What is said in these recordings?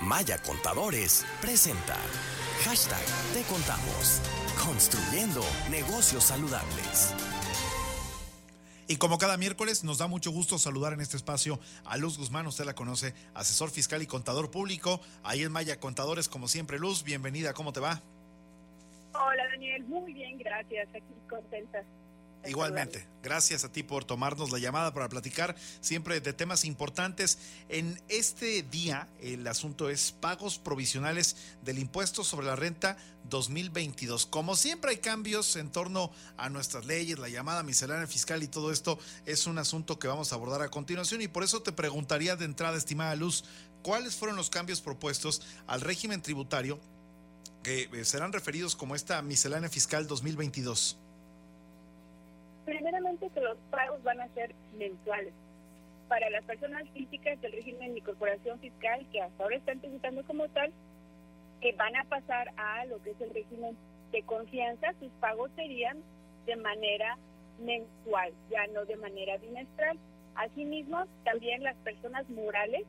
Maya Contadores presenta Hashtag Te Contamos. Construyendo negocios saludables. Y como cada miércoles, nos da mucho gusto saludar en este espacio a Luz Guzmán, usted la conoce, asesor fiscal y contador público. Ahí en Maya Contadores, como siempre, Luz, bienvenida, ¿cómo te va? Hola Daniel, muy bien, gracias, aquí contenta. Igualmente, gracias a ti por tomarnos la llamada para platicar siempre de temas importantes. En este día el asunto es pagos provisionales del impuesto sobre la renta 2022. Como siempre hay cambios en torno a nuestras leyes, la llamada miscelánea fiscal y todo esto es un asunto que vamos a abordar a continuación y por eso te preguntaría de entrada, estimada Luz, ¿cuáles fueron los cambios propuestos al régimen tributario que eh, serán referidos como esta miscelánea fiscal 2022? Primeramente que los pagos van a ser mensuales. Para las personas físicas del régimen de incorporación fiscal que hasta ahora están tributando como tal, que van a pasar a lo que es el régimen de confianza, sus pagos serían de manera mensual, ya no de manera bimestral. Asimismo, también las personas morales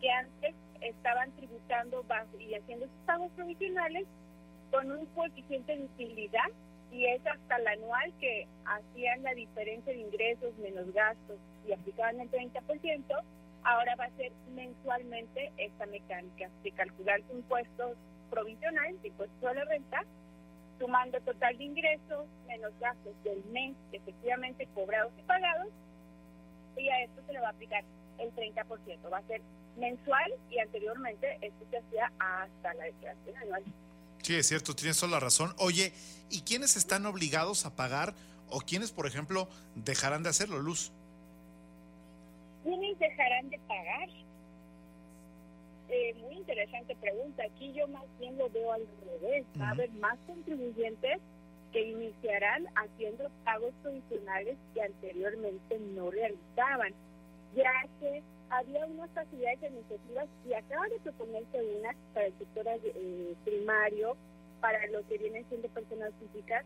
que antes estaban tributando y haciendo sus pagos provisionales con un coeficiente de utilidad y es hasta el anual que hacían la diferencia de ingresos menos gastos y aplicaban el 30%, ahora va a ser mensualmente esta mecánica de calcular su impuesto provisional, su impuesto a renta, sumando total de ingresos menos gastos del mes efectivamente cobrados y pagados, y a esto se le va a aplicar el 30%. Va a ser mensual y anteriormente esto se hacía hasta la declaración anual. Sí, es cierto, tienes toda la razón. Oye, ¿y quiénes están obligados a pagar o quiénes, por ejemplo, dejarán de hacerlo, Luz? ¿Quiénes dejarán de pagar? Eh, muy interesante pregunta. Aquí yo más bien lo veo al revés. Va a haber más contribuyentes que iniciarán haciendo pagos provisionales que anteriormente no realizaban, ya que había unas facilidades iniciativas y acaba de proponerse una para el sector eh, primario, para lo que vienen siendo personas físicas,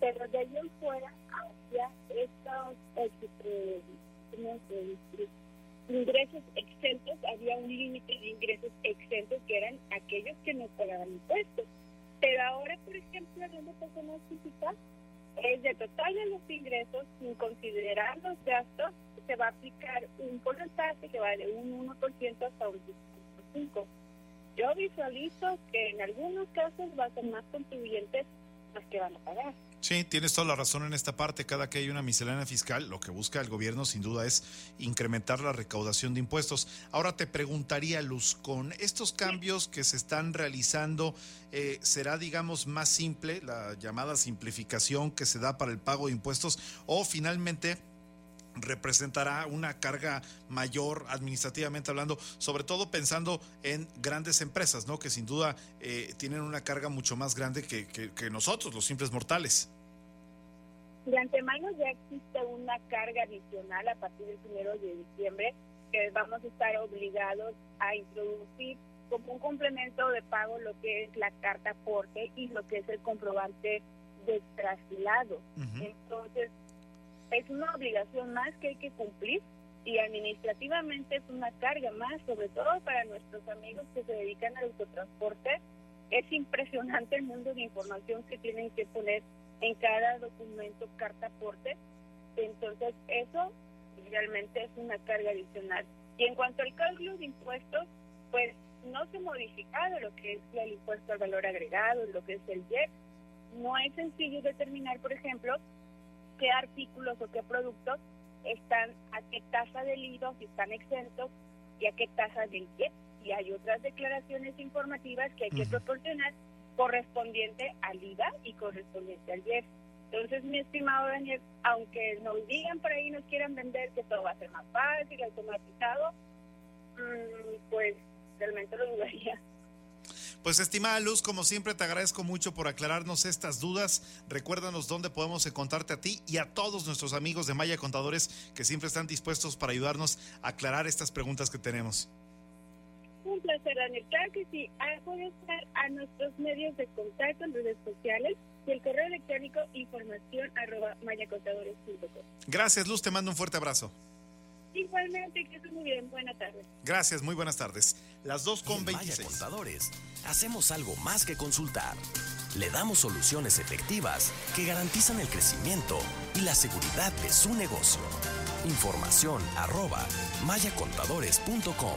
pero de ahí en fuera hacia estos eh, ingresos exentos, había un límite de ingresos exentos que eran aquellos que no pagaban impuestos. Pero ahora, por ejemplo, hablando de personas físicas, es de total de los ingresos, sin considerar los gastos, se va a aplicar un porcentaje que va de un 1% hasta un 5%. Yo visualizo que en algunos casos va a ser más contribuyentes los que van a pagar. Sí, tienes toda la razón en esta parte. Cada que hay una miscelánea fiscal, lo que busca el gobierno sin duda es incrementar la recaudación de impuestos. Ahora te preguntaría, Luz, con estos cambios que se están realizando, eh, ¿será, digamos, más simple la llamada simplificación que se da para el pago de impuestos o finalmente representará una carga mayor administrativamente hablando, sobre todo pensando en grandes empresas, ¿no? Que sin duda eh, tienen una carga mucho más grande que, que, nosotros, los simples mortales. De antemano ya existe una carga adicional a partir del primero de diciembre que vamos a estar obligados a introducir como un complemento de pago lo que es la carta aporte y lo que es el comprobante de traslado. Entonces, es una obligación más que hay que cumplir y administrativamente es una carga más, sobre todo para nuestros amigos que se dedican al autotransporte. Es impresionante el mundo de información que tienen que poner en cada documento, carta aporte. Entonces, eso realmente es una carga adicional. Y en cuanto al cálculo de impuestos, pues no se ha modificado lo que es el impuesto al valor agregado, lo que es el IEP. No es sencillo determinar, por ejemplo, qué artículos o qué productos están, a qué tasa del IVA, si están exentos y a qué tasa del IEP. Y hay otras declaraciones informativas que hay que proporcionar correspondiente al IVA y correspondiente al IEP. Entonces, mi estimado Daniel, aunque nos digan por ahí, nos quieran vender que todo va a ser más fácil, automatizado, mm, pues realmente lo dudaría. Pues estimada Luz, como siempre te agradezco mucho por aclararnos estas dudas. Recuérdanos dónde podemos encontrarte a ti y a todos nuestros amigos de Maya Contadores que siempre están dispuestos para ayudarnos a aclarar estas preguntas que tenemos. Un placer, Daniel. Claro que sí. Ah, puede estar a nuestros medios de contacto en redes sociales y el correo electrónico información arroba mayacontadores.com. Gracias, Luz. Te mando un fuerte abrazo. Igualmente, que estés muy bien. Buenas tardes. Gracias, muy buenas tardes. Las dos con En Maya 26. Contadores, hacemos algo más que consultar. Le damos soluciones efectivas que garantizan el crecimiento y la seguridad de su negocio. Información arroba mayacontadores.com.